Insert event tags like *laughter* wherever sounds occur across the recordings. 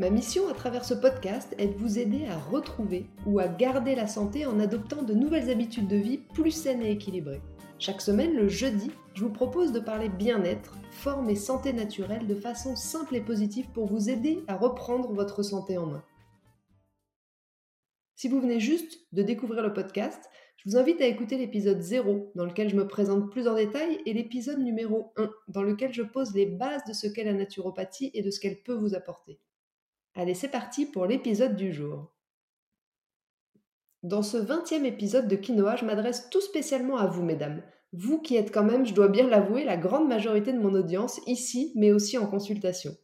Ma mission à travers ce podcast est de vous aider à retrouver ou à garder la santé en adoptant de nouvelles habitudes de vie plus saines et équilibrées. Chaque semaine, le jeudi, je vous propose de parler bien-être, forme et santé naturelle de façon simple et positive pour vous aider à reprendre votre santé en main. Si vous venez juste de découvrir le podcast, je vous invite à écouter l'épisode 0 dans lequel je me présente plus en détail et l'épisode numéro 1 dans lequel je pose les bases de ce qu'est la naturopathie et de ce qu'elle peut vous apporter. Allez, c'est parti pour l'épisode du jour. Dans ce 20e épisode de Quinoa, je m'adresse tout spécialement à vous, mesdames. Vous qui êtes quand même, je dois bien l'avouer, la grande majorité de mon audience ici, mais aussi en consultation.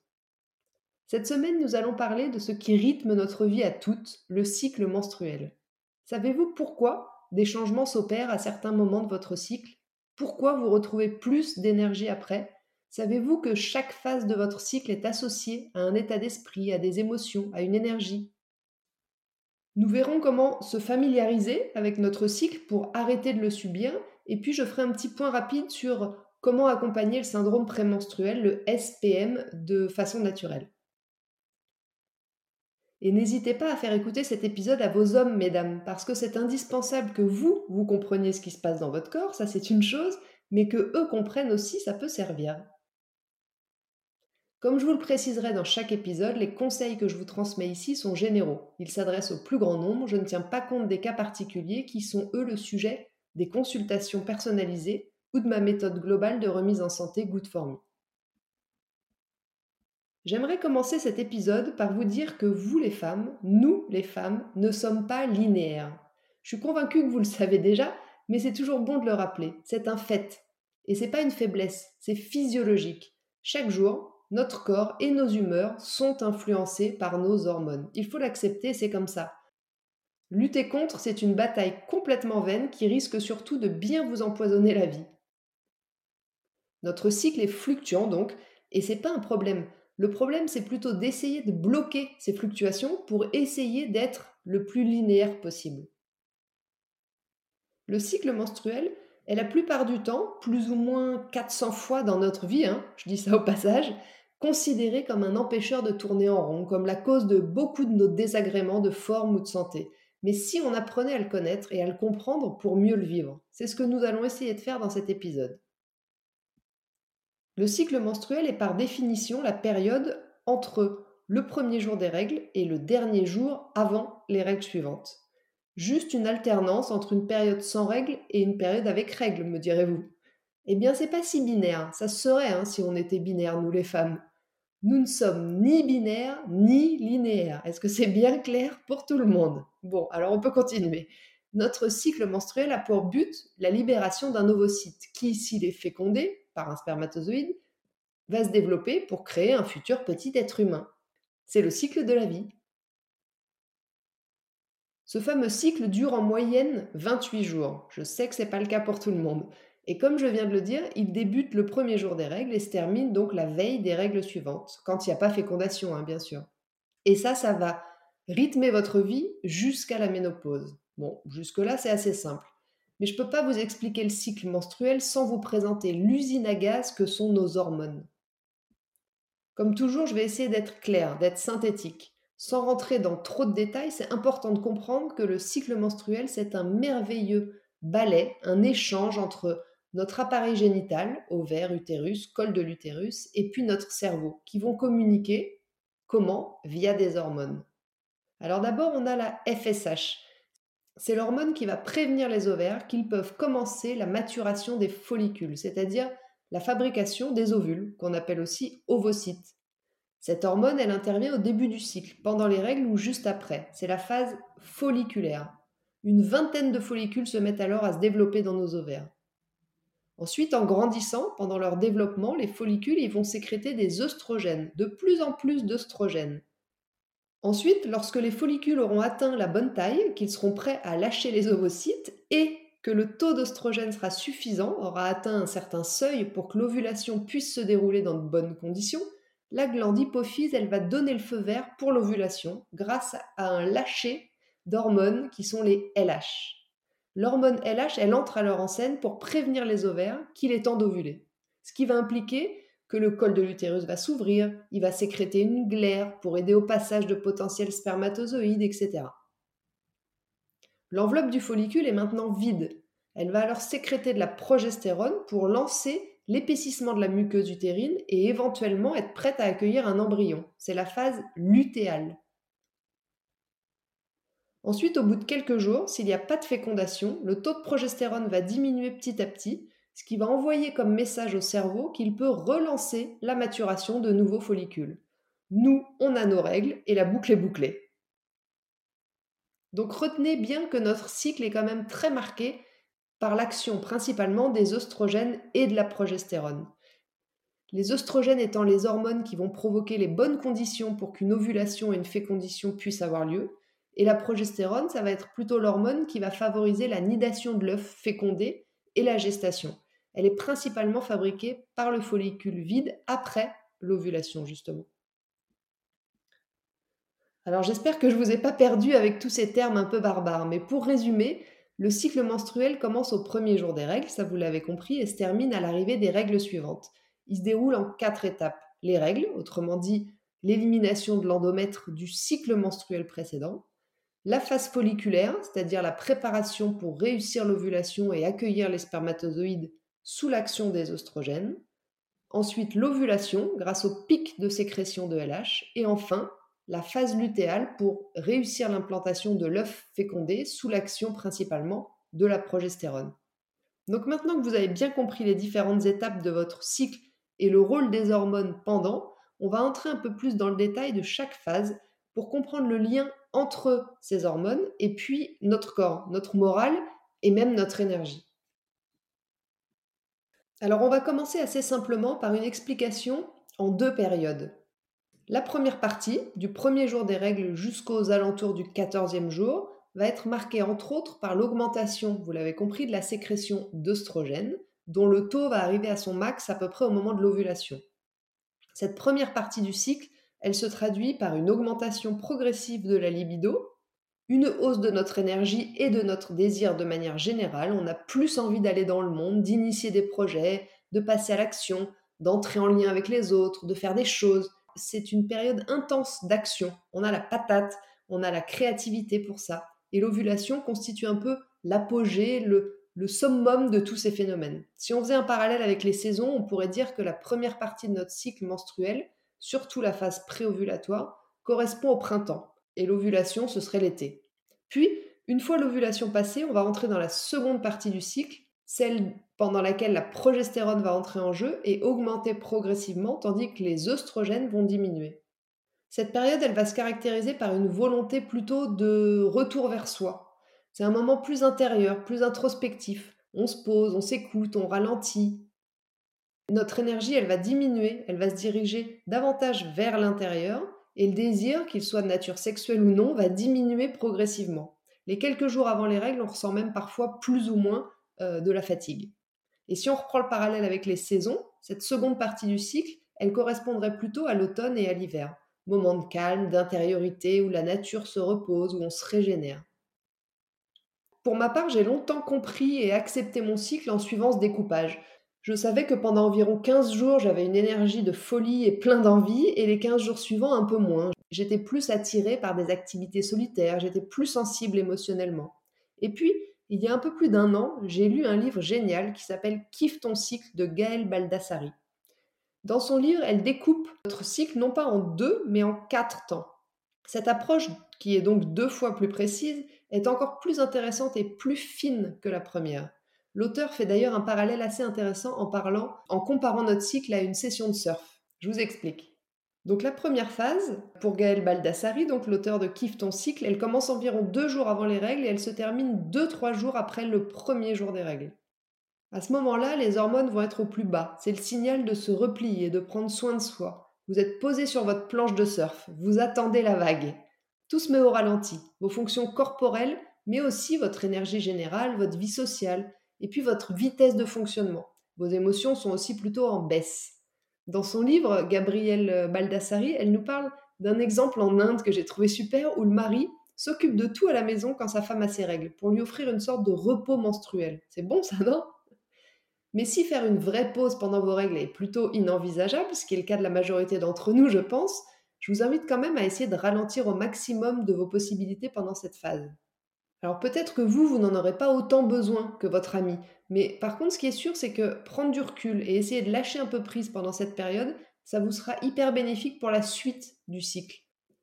Cette semaine, nous allons parler de ce qui rythme notre vie à toutes, le cycle menstruel. Savez-vous pourquoi des changements s'opèrent à certains moments de votre cycle? Pourquoi vous retrouvez plus d'énergie après? Savez-vous que chaque phase de votre cycle est associée à un état d'esprit, à des émotions, à une énergie? Nous verrons comment se familiariser avec notre cycle pour arrêter de le subir, et puis je ferai un petit point rapide sur comment accompagner le syndrome prémenstruel, le SPM, de façon naturelle. Et n'hésitez pas à faire écouter cet épisode à vos hommes, mesdames, parce que c'est indispensable que vous, vous compreniez ce qui se passe dans votre corps, ça c'est une chose, mais que eux comprennent aussi, ça peut servir. Comme je vous le préciserai dans chaque épisode, les conseils que je vous transmets ici sont généraux. Ils s'adressent au plus grand nombre, je ne tiens pas compte des cas particuliers qui sont eux le sujet des consultations personnalisées ou de ma méthode globale de remise en santé Good for Me. J'aimerais commencer cet épisode par vous dire que vous les femmes, nous les femmes, ne sommes pas linéaires. Je suis convaincue que vous le savez déjà, mais c'est toujours bon de le rappeler. C'est un fait. Et c'est pas une faiblesse, c'est physiologique. Chaque jour, notre corps et nos humeurs sont influencés par nos hormones. Il faut l'accepter, c'est comme ça. Lutter contre, c'est une bataille complètement vaine qui risque surtout de bien vous empoisonner la vie. Notre cycle est fluctuant donc, et c'est pas un problème. Le problème, c'est plutôt d'essayer de bloquer ces fluctuations pour essayer d'être le plus linéaire possible. Le cycle menstruel est la plupart du temps, plus ou moins 400 fois dans notre vie, hein, je dis ça au passage, considéré comme un empêcheur de tourner en rond, comme la cause de beaucoup de nos désagréments de forme ou de santé. Mais si on apprenait à le connaître et à le comprendre pour mieux le vivre, c'est ce que nous allons essayer de faire dans cet épisode. Le cycle menstruel est par définition la période entre le premier jour des règles et le dernier jour avant les règles suivantes. Juste une alternance entre une période sans règles et une période avec règles, me direz-vous. Eh bien, c'est pas si binaire. Ça serait hein, si on était binaire, nous les femmes. Nous ne sommes ni binaires ni linéaires. Est-ce que c'est bien clair pour tout le monde? Bon, alors on peut continuer. Notre cycle menstruel a pour but la libération d'un ovocyte qui, s'il est fécondé par un spermatozoïde, va se développer pour créer un futur petit être humain. C'est le cycle de la vie. Ce fameux cycle dure en moyenne 28 jours. Je sais que ce n'est pas le cas pour tout le monde. Et comme je viens de le dire, il débute le premier jour des règles et se termine donc la veille des règles suivantes, quand il n'y a pas fécondation, hein, bien sûr. Et ça, ça va rythmer votre vie jusqu'à la ménopause. Bon, jusque-là, c'est assez simple. Mais je ne peux pas vous expliquer le cycle menstruel sans vous présenter l'usine à gaz que sont nos hormones. Comme toujours, je vais essayer d'être clair, d'être synthétique. Sans rentrer dans trop de détails, c'est important de comprendre que le cycle menstruel, c'est un merveilleux balai, un échange entre notre appareil génital, ovaire, utérus, col de l'utérus, et puis notre cerveau, qui vont communiquer comment? Via des hormones. Alors d'abord, on a la FSH. C'est l'hormone qui va prévenir les ovaires qu'ils peuvent commencer la maturation des follicules, c'est-à-dire la fabrication des ovules, qu'on appelle aussi ovocytes. Cette hormone, elle intervient au début du cycle, pendant les règles ou juste après. C'est la phase folliculaire. Une vingtaine de follicules se mettent alors à se développer dans nos ovaires. Ensuite, en grandissant, pendant leur développement, les follicules vont sécréter des œstrogènes, de plus en plus d'œstrogènes. Ensuite, lorsque les follicules auront atteint la bonne taille, qu'ils seront prêts à lâcher les ovocytes et que le taux d'oestrogène sera suffisant, aura atteint un certain seuil pour que l'ovulation puisse se dérouler dans de bonnes conditions, la glande hypophyse, elle va donner le feu vert pour l'ovulation grâce à un lâcher d'hormones qui sont les LH. L'hormone LH, elle entre alors en scène pour prévenir les ovaires qu'il est temps d'ovuler. Ce qui va impliquer que le col de l'utérus va s'ouvrir, il va sécréter une glaire pour aider au passage de potentiels spermatozoïdes, etc. L'enveloppe du follicule est maintenant vide. Elle va alors sécréter de la progestérone pour lancer l'épaississement de la muqueuse utérine et éventuellement être prête à accueillir un embryon. C'est la phase lutéale. Ensuite, au bout de quelques jours, s'il n'y a pas de fécondation, le taux de progestérone va diminuer petit à petit, ce qui va envoyer comme message au cerveau qu'il peut relancer la maturation de nouveaux follicules. Nous, on a nos règles et la boucle est bouclée. Donc retenez bien que notre cycle est quand même très marqué par l'action principalement des oestrogènes et de la progestérone. Les oestrogènes étant les hormones qui vont provoquer les bonnes conditions pour qu'une ovulation et une fécondition puissent avoir lieu, et la progestérone, ça va être plutôt l'hormone qui va favoriser la nidation de l'œuf fécondé et la gestation. Elle est principalement fabriquée par le follicule vide après l'ovulation, justement. Alors j'espère que je ne vous ai pas perdu avec tous ces termes un peu barbares, mais pour résumer, le cycle menstruel commence au premier jour des règles, ça vous l'avez compris, et se termine à l'arrivée des règles suivantes. Il se déroule en quatre étapes. Les règles, autrement dit l'élimination de l'endomètre du cycle menstruel précédent, la phase folliculaire, c'est-à-dire la préparation pour réussir l'ovulation et accueillir les spermatozoïdes sous l'action des oestrogènes, ensuite l'ovulation grâce au pic de sécrétion de LH, et enfin la phase lutéale pour réussir l'implantation de l'œuf fécondé sous l'action principalement de la progestérone. Donc maintenant que vous avez bien compris les différentes étapes de votre cycle et le rôle des hormones pendant, on va entrer un peu plus dans le détail de chaque phase pour comprendre le lien entre ces hormones et puis notre corps, notre morale et même notre énergie. Alors on va commencer assez simplement par une explication en deux périodes. La première partie, du premier jour des règles jusqu'aux alentours du quatorzième jour, va être marquée entre autres par l'augmentation, vous l'avez compris, de la sécrétion d'œstrogènes, dont le taux va arriver à son max à peu près au moment de l'ovulation. Cette première partie du cycle, elle se traduit par une augmentation progressive de la libido, une hausse de notre énergie et de notre désir de manière générale. On a plus envie d'aller dans le monde, d'initier des projets, de passer à l'action, d'entrer en lien avec les autres, de faire des choses c'est une période intense d'action. On a la patate, on a la créativité pour ça. Et l'ovulation constitue un peu l'apogée, le, summum de tous ces phénomènes. Si on faisait un parallèle avec les saisons, on pourrait dire que la première partie de notre cycle menstruel, surtout la phase préovulatoire, correspond au printemps. Et l'ovulation, ce serait l'été. Puis, une fois l'ovulation passée, on va entrer dans la seconde partie du cycle, celle pendant laquelle la progestérone va entrer en jeu et augmenter progressivement tandis que les œstrogènes vont diminuer. Cette période, elle va se caractériser par une volonté plutôt de retour vers soi. C'est un moment plus intérieur, plus introspectif. On se pose, on s'écoute, on ralentit. Notre énergie, elle va diminuer, elle va se diriger davantage vers l'intérieur et le désir, qu'il soit de nature sexuelle ou non, va diminuer progressivement. Les quelques jours avant les règles, on ressent même parfois plus ou moins euh, de la fatigue. Et si on reprend le parallèle avec les saisons, cette seconde partie du cycle, elle correspondrait plutôt à l'automne et à l'hiver, moment de calme, d'intériorité, où la nature se repose, où on se régénère. Pour ma part, j'ai longtemps compris et accepté mon cycle en suivant ce découpage. Je savais que pendant environ 15 jours, j'avais une énergie de folie et plein d'envie, et les 15 jours suivants, un peu moins. J'étais plus attirée par des activités solitaires, j'étais plus sensible émotionnellement. Et puis, il y a un peu plus d'un an, j'ai lu un livre génial qui s'appelle Kiffe ton cycle de Gaëlle Baldassari. Dans son livre, elle découpe notre cycle non pas en deux, mais en quatre temps. Cette approche, qui est donc deux fois plus précise, est encore plus intéressante et plus fine que la première. L'auteur fait d'ailleurs un parallèle assez intéressant en parlant, en comparant notre cycle à une session de surf. Je vous explique. Donc la première phase, pour Gaël Baldassari, donc l'auteur de Kiffe ton cycle, elle commence environ deux jours avant les règles et elle se termine deux, trois jours après le premier jour des règles. À ce moment-là, les hormones vont être au plus bas. C'est le signal de se replier, de prendre soin de soi. Vous êtes posé sur votre planche de surf, vous attendez la vague. Tout se met au ralenti. Vos fonctions corporelles mais aussi votre énergie générale, votre vie sociale, et puis votre vitesse de fonctionnement. Vos émotions sont aussi plutôt en baisse. Dans son livre, Gabrielle Baldassari, elle nous parle d'un exemple en Inde que j'ai trouvé super, où le mari s'occupe de tout à la maison quand sa femme a ses règles, pour lui offrir une sorte de repos menstruel. C'est bon ça, non? Mais si faire une vraie pause pendant vos règles est plutôt inenvisageable, ce qui est le cas de la majorité d'entre nous, je pense, je vous invite quand même à essayer de ralentir au maximum de vos possibilités pendant cette phase. Alors peut-être que vous, vous n'en aurez pas autant besoin que votre ami, mais par contre, ce qui est sûr, c'est que prendre du recul et essayer de lâcher un peu prise pendant cette période, ça vous sera hyper bénéfique pour la suite du cycle.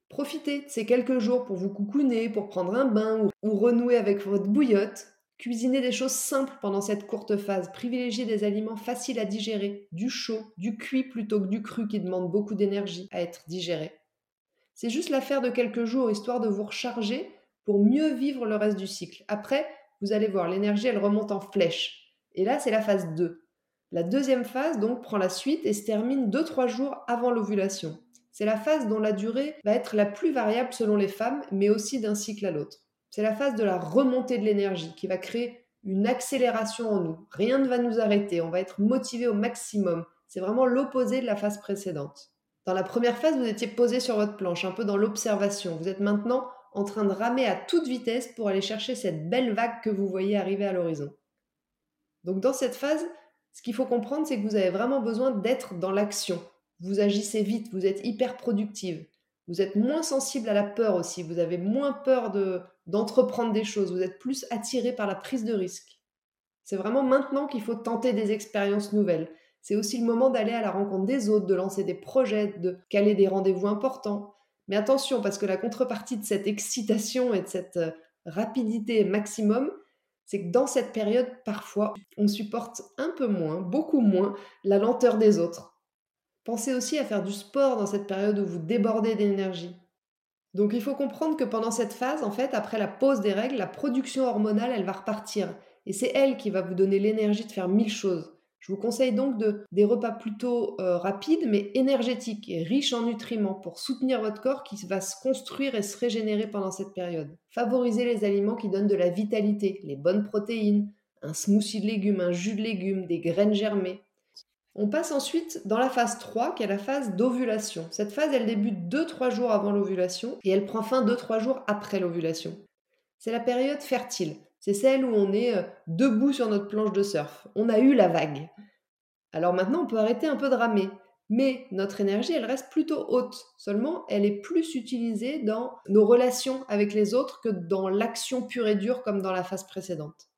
Profitez de ces quelques jours pour vous coucouner, pour prendre un bain ou, renouer avec votre bouillotte. Cuisinez des choses simples pendant cette courte phase. Privilégiez des aliments faciles à digérer, du chaud, du cuit plutôt que du cru qui demande beaucoup d'énergie à être digéré. C'est juste l'affaire de quelques jours histoire de vous recharger pour mieux vivre le reste du cycle. Après, vous allez voir, l'énergie elle remonte en flèche. Et là, c'est la phase 2. La deuxième phase, donc, prend la suite et se termine 2-3 jours avant l'ovulation. C'est la phase dont la durée va être la plus variable selon les femmes, mais aussi d'un cycle à l'autre. C'est la phase de la remontée de l'énergie qui va créer une accélération en nous. Rien ne va nous arrêter, on va être motivé au maximum. C'est vraiment l'opposé de la phase précédente. Dans la première phase, vous étiez posé sur votre planche, un peu dans l'observation. Vous êtes maintenant en train de ramer à toute vitesse pour aller chercher cette belle vague que vous voyez arriver à l'horizon. Donc dans cette phase, ce qu'il faut comprendre, c'est que vous avez vraiment besoin d'être dans l'action. Vous agissez vite, vous êtes hyper productive. Vous êtes moins sensible à la peur aussi, vous avez moins peur de, d'entreprendre des choses, vous êtes plus attiré par la prise de risque. C'est vraiment maintenant qu'il faut tenter des expériences nouvelles. C'est aussi le moment d'aller à la rencontre des autres, de lancer des projets, de caler des rendez-vous importants. Mais attention, parce que la contrepartie de cette excitation et de cette euh, rapidité maximum, c'est que dans cette période, parfois, on supporte un peu moins, beaucoup moins, la lenteur des autres. Pensez aussi à faire du sport dans cette période où vous débordez d'énergie. Donc il faut comprendre que pendant cette phase, en fait, après la pause des règles, la production hormonale, elle va repartir. Et c'est elle qui va vous donner l'énergie de faire mille choses. Je vous conseille donc de, des repas plutôt euh, rapides mais énergétiques et riches en nutriments pour soutenir votre corps qui va se construire et se régénérer pendant cette période. Favorisez les aliments qui donnent de la vitalité, les bonnes protéines, un smoothie de légumes, un jus de légumes, des graines germées. On passe ensuite dans la phase 3 qui est la phase d'ovulation. Cette phase elle débute 2-3 jours avant l'ovulation et elle prend fin 2-3 jours après l'ovulation. C'est la période fertile. C'est celle où on est euh, debout sur notre planche de surf. On a eu la vague. Alors maintenant, on peut arrêter un peu de ramer. Mais notre énergie, elle reste plutôt haute. Seulement, elle est plus utilisée dans nos relations avec les autres que dans l'action pure et dure comme dans la phase précédente.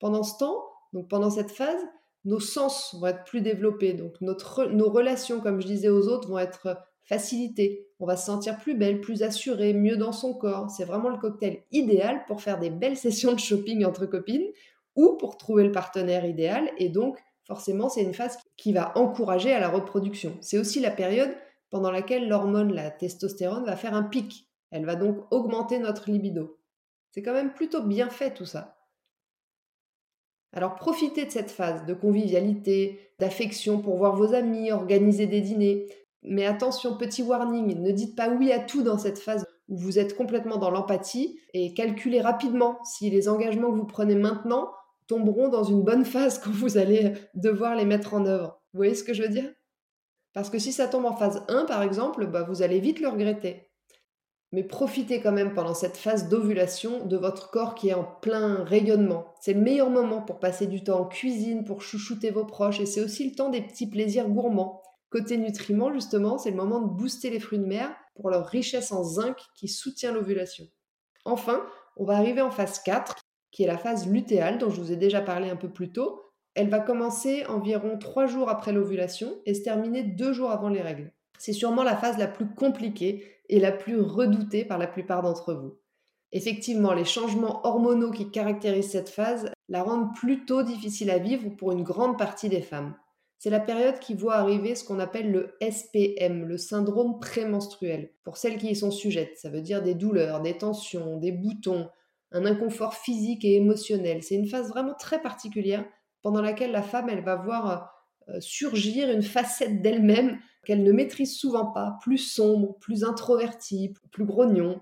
Pendant ce temps, donc pendant cette phase, nos sens vont être plus développés. Donc notre, nos relations, comme je disais aux autres, vont être facilité. On va se sentir plus belle, plus assurée, mieux dans son corps. C'est vraiment le cocktail idéal pour faire des belles *laughs* sessions de shopping entre copines ou pour trouver le partenaire idéal. Et donc, forcément, c'est une phase qui va encourager à la reproduction. C'est aussi la période pendant laquelle l'hormone, la testostérone, va faire un pic. Elle va donc augmenter notre libido. C'est quand même plutôt bien fait tout ça. Alors profitez de cette phase de convivialité, d'affection pour voir vos amis, organiser des dîners, mais attention, petit warning, ne dites pas oui à tout dans cette phase où vous êtes complètement dans l'empathie et calculez rapidement si les engagements que vous prenez maintenant tomberont dans une bonne phase *laughs* quand vous allez devoir les mettre en œuvre. Vous voyez ce que je veux dire? Parce que si ça tombe en phase 1, par exemple, bah, vous allez vite le regretter. Mais profitez quand même pendant cette phase d'ovulation de votre corps qui est en plein rayonnement. C'est le meilleur moment pour passer du temps en cuisine, pour chouchouter vos proches, et c'est aussi le temps des petits plaisirs gourmands. Côté nutriments, justement, c'est le moment de booster les fruits de mer pour leur richesse en zinc qui soutient l'ovulation. Enfin, on va arriver en phase 4, qui est la phase lutéale dont je vous ai déjà parlé un peu plus tôt. Elle va commencer environ 3 jours après l'ovulation et se terminer 2 jours avant les règles. C'est sûrement la phase la plus compliquée et la plus redoutée par la plupart d'entre vous. Effectivement, les changements hormonaux qui caractérisent cette phase la rendent plutôt difficile à vivre pour une grande partie des femmes. C'est la période qui voit arriver ce qu'on appelle le SPM, le syndrome prémenstruel. Pour celles qui y sont sujettes, ça veut dire des douleurs, des tensions, des boutons, un inconfort physique et émotionnel. C'est une phase vraiment très particulière pendant laquelle la femme, elle va voir euh, surgir une facette d'elle-même qu'elle ne maîtrise souvent pas, plus sombre, plus introvertie, plus grognon.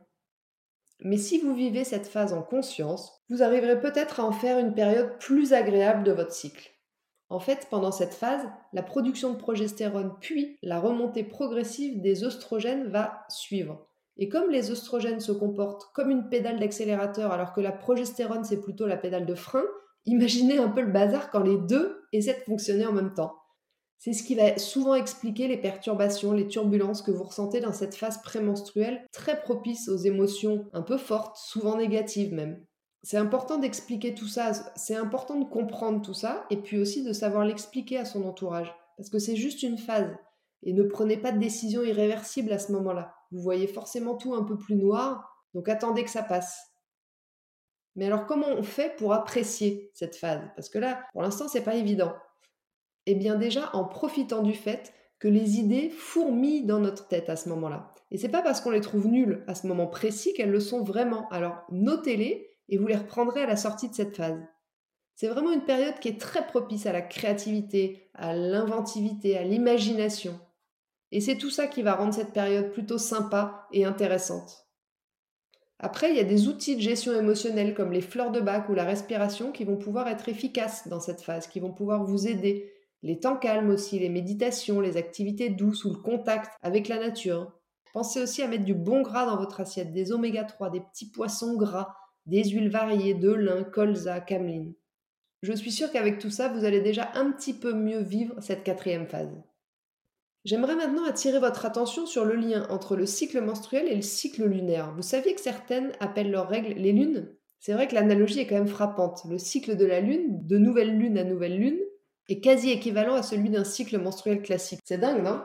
Mais si vous vivez cette phase en conscience, vous arriverez peut-être à en faire une période plus agréable de votre cycle. En fait, pendant cette phase, la production de progestérone puis la remontée progressive des oestrogènes va suivre. Et comme les oestrogènes se comportent comme une pédale d'accélérateur alors que la progestérone c'est plutôt la pédale de frein, imaginez un peu le bazar quand les deux essaient de fonctionner en même temps. C'est ce qui va souvent expliquer les perturbations, les turbulences que vous ressentez dans cette phase prémenstruelle très propice aux émotions un peu fortes, souvent négatives même. C'est important d'expliquer tout ça, c'est important de comprendre tout ça et puis aussi de savoir l'expliquer à son entourage parce que c'est juste une phase et ne prenez pas de décision irréversible à ce moment-là. Vous voyez forcément tout un peu plus noir, donc attendez que ça passe. Mais alors comment on fait pour apprécier cette phase? Parce que là, pour l'instant, c'est pas évident. Eh bien déjà en profitant du fait que les idées fourmillent dans notre tête à ce moment-là. Et c'est pas parce qu'on les trouve nulles à ce moment précis qu'elles le sont vraiment. Alors notez-les et vous les reprendrez à la sortie de cette phase. C'est vraiment une période qui est très propice à la créativité, à l'inventivité, à l'imagination. Et c'est tout ça qui va rendre cette période plutôt sympa et intéressante. Après, il y a des outils de gestion émotionnelle comme les fleurs de bac ou la respiration qui vont pouvoir être efficaces dans cette phase, qui vont pouvoir vous aider. Les temps calmes aussi, les méditations, les activités douces ou le contact avec la nature. Pensez aussi à mettre du bon gras dans votre assiette, des oméga 3, des petits poissons gras, des huiles variées de lin, colza, cameline. Je suis sûre qu'avec tout ça, vous allez déjà un petit peu mieux vivre cette quatrième phase. J'aimerais maintenant attirer votre attention sur le lien entre le cycle menstruel et le cycle lunaire. Vous saviez que certaines appellent leurs règles les lunes? C'est vrai que l'analogie est quand même frappante. Le cycle de la lune, de nouvelle lune à nouvelle lune, est quasi équivalent à celui d'un cycle menstruel classique. C'est dingue, non?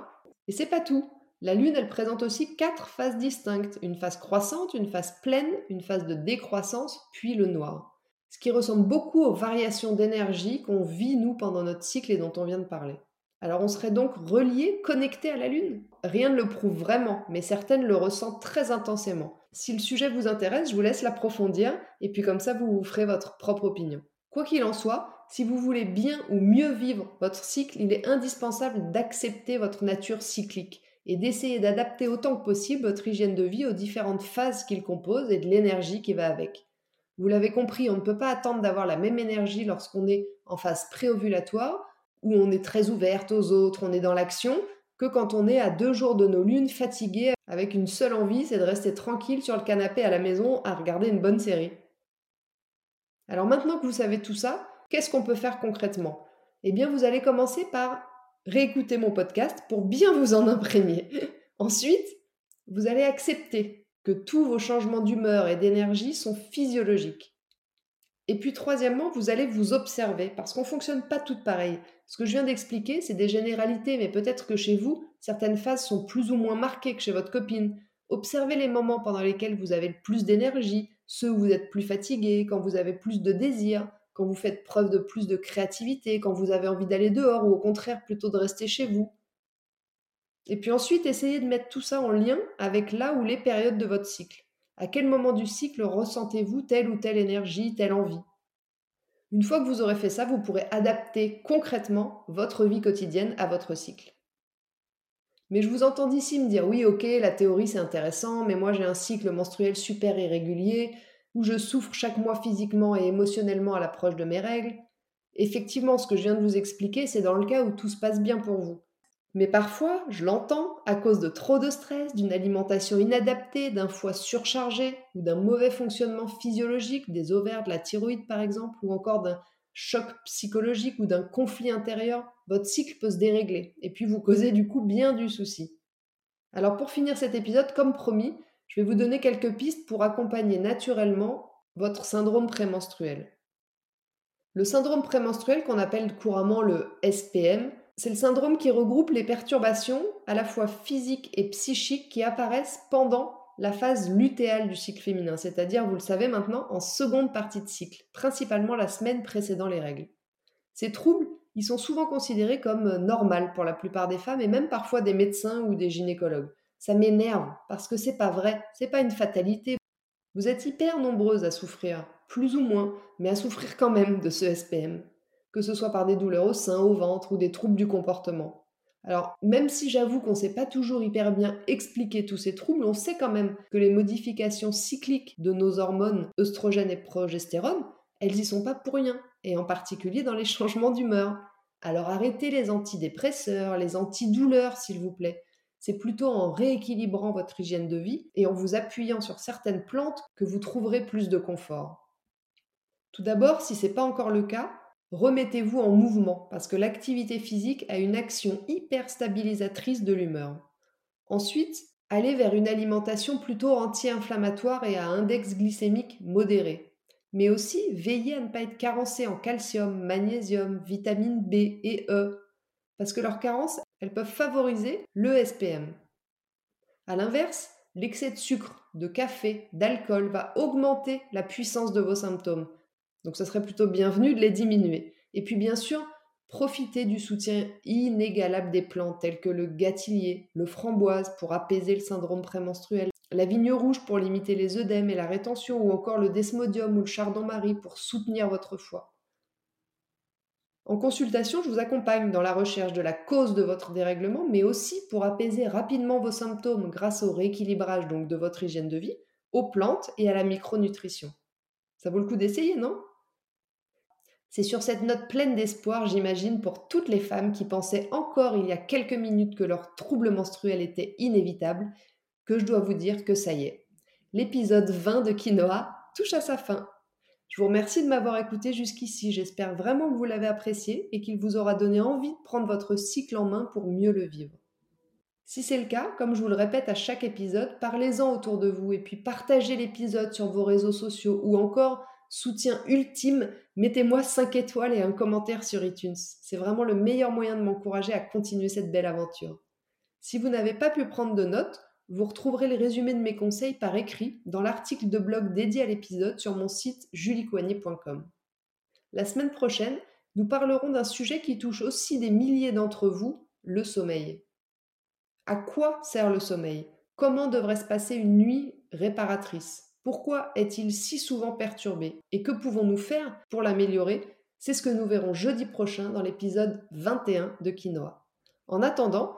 Et c'est pas tout. La Lune, elle présente aussi quatre phases distinctes, une phase croissante, une phase pleine, une phase de décroissance, puis le noir. Ce qui ressemble beaucoup aux variations d'énergie qu'on vit nous pendant notre cycle et dont on vient de parler. Alors on serait donc relié, connecté à la Lune? Rien ne le prouve vraiment, mais certaines le ressentent très intensément. Si le sujet vous intéresse, je vous laisse l'approfondir, et puis comme ça vous vous ferez votre propre opinion. Quoi qu'il en soit, si vous voulez bien ou mieux vivre votre cycle, il est indispensable d'accepter votre nature cyclique et d'essayer d'adapter autant que possible votre hygiène de vie aux différentes phases qu'il compose et de l'énergie qui va avec. Vous l'avez compris, on ne peut pas attendre d'avoir la même énergie lorsqu'on est en phase préovulatoire, où on est très ouverte aux autres, on est dans l'action, que quand on est à deux jours de nos lunes, fatigué, avec une seule envie, c'est de rester tranquille sur le canapé à la maison à regarder une bonne série. Alors maintenant que vous savez tout ça, qu'est-ce qu'on peut faire concrètement? Eh bien, vous allez commencer par réécouter mon podcast pour bien vous en imprégner. *laughs* Ensuite, vous allez accepter que tous vos changements d'humeur et d'énergie sont physiologiques. Et puis troisièmement, vous allez vous observer, parce qu'on ne fonctionne pas toutes pareilles. Ce que je viens d'expliquer, c'est des généralités, mais peut-être que chez vous, certaines phases sont plus ou moins marquées que chez votre copine. Observez les moments pendant lesquels vous avez le plus d'énergie, ceux où vous êtes plus fatigué, quand vous avez plus de désir, quand vous faites preuve de plus de créativité, quand vous avez envie d'aller dehors ou au contraire plutôt de rester chez vous. Et puis ensuite, essayez de mettre tout ça en lien avec là ou les périodes de votre cycle. À quel moment du cycle ressentez-vous telle ou telle énergie, telle envie? Une fois que vous aurez fait ça, vous pourrez adapter concrètement votre vie quotidienne à votre cycle. Mais je vous entends ici me dire oui, ok, la théorie c'est intéressant, mais moi j'ai un cycle menstruel super irrégulier, où je souffre chaque mois physiquement et émotionnellement à l'approche de mes règles. Effectivement, ce que je viens de vous expliquer, c'est dans le cas où tout se passe bien pour vous. Mais parfois, je l'entends, à cause de trop de stress, d'une alimentation inadaptée, d'un foie surchargé ou d'un mauvais fonctionnement physiologique, des ovaires, de la thyroïde par exemple, ou encore d'un choc psychologique ou d'un conflit intérieur, votre cycle peut se dérégler et puis vous causer du coup bien du souci. Alors pour finir cet épisode, comme promis, je vais vous donner quelques pistes pour accompagner naturellement votre syndrome prémenstruel. Le syndrome prémenstruel, qu'on appelle couramment le SPM, c'est le syndrome qui regroupe les perturbations à la fois physiques et psychiques qui apparaissent pendant la phase lutéale du cycle féminin, c'est-à-dire, vous le savez maintenant, en seconde partie de cycle, principalement la semaine précédant les règles. Ces troubles, ils sont souvent considérés comme normaux pour la plupart des femmes et même parfois des médecins ou des gynécologues. Ça m'énerve parce que c'est pas vrai, c'est pas une fatalité. Vous êtes hyper nombreuses à souffrir, plus ou moins, mais à souffrir quand même de ce SPM, que ce soit par des douleurs au sein, au ventre ou des troubles du comportement. Alors, même si j'avoue qu'on ne sait pas toujours hyper bien expliquer tous ces troubles, on sait quand même que les modifications cycliques de nos hormones œstrogène et progestérone, elles y sont pas pour rien, et en particulier dans les *laughs* changements d'humeur. Alors arrêtez les antidépresseurs, les antidouleurs, s'il vous plaît. C'est plutôt en rééquilibrant votre hygiène de vie et en vous appuyant sur certaines plantes que vous trouverez plus de confort. Tout d'abord, si ce n'est pas encore le cas, remettez-vous en mouvement parce que l'activité physique a une action hyper stabilisatrice de l'humeur. Ensuite, allez vers une alimentation plutôt anti-inflammatoire et à index glycémique modéré. Mais aussi, veillez à ne pas être carencé en calcium, magnésium, vitamine B et E, parce que leurs carences, elles peuvent favoriser le SPM. A l'inverse, l'excès de sucre, de café, d'alcool va augmenter la puissance de vos symptômes, donc ce serait plutôt bienvenu de les diminuer. Et puis bien sûr, profitez du soutien inégalable des plantes telles que le gâtillier, le framboise pour apaiser le syndrome prémenstruel, la vigne rouge pour limiter les œdèmes et la rétention, ou encore le desmodium ou le chardon-marie pour soutenir votre foie. En consultation, je vous accompagne dans la recherche de la cause de votre dérèglement, mais aussi pour apaiser rapidement vos symptômes grâce au rééquilibrage de votre hygiène de vie, aux plantes et à la micronutrition. Ça vaut le coup d'essayer, non? C'est sur cette note pleine d'espoir, j'imagine, pour toutes les femmes qui pensaient encore il y a quelques minutes que leur trouble menstruel était inévitable, que je dois vous dire que ça y est. L'épisode 20 de Quinoa touche à sa fin. Je vous remercie de m'avoir écouté jusqu'ici. J'espère vraiment que vous l'avez apprécié et qu'il vous aura donné envie de prendre votre cycle en main pour mieux le vivre. Si c'est le cas, comme je vous le répète à chaque épisode, parlez-en autour de vous et puis partagez l'épisode sur vos réseaux sociaux ou encore soutien ultime, mettez-moi 5 étoiles et un commentaire sur iTunes. C'est vraiment le meilleur moyen de m'encourager à continuer cette belle aventure. Si vous n'avez pas pu prendre de notes, vous retrouverez le résumé de mes conseils par écrit dans l'article de blog dédié à l'épisode sur mon site juliecoignet.com. La semaine prochaine, nous parlerons d'un sujet qui touche aussi des milliers d'entre vous, le sommeil. À quoi sert le sommeil? Comment devrait se passer une nuit réparatrice? Pourquoi est-il si souvent perturbé? Et que pouvons-nous faire pour l'améliorer? C'est ce que nous verrons jeudi prochain dans l'épisode 21 de Quinoa. En attendant,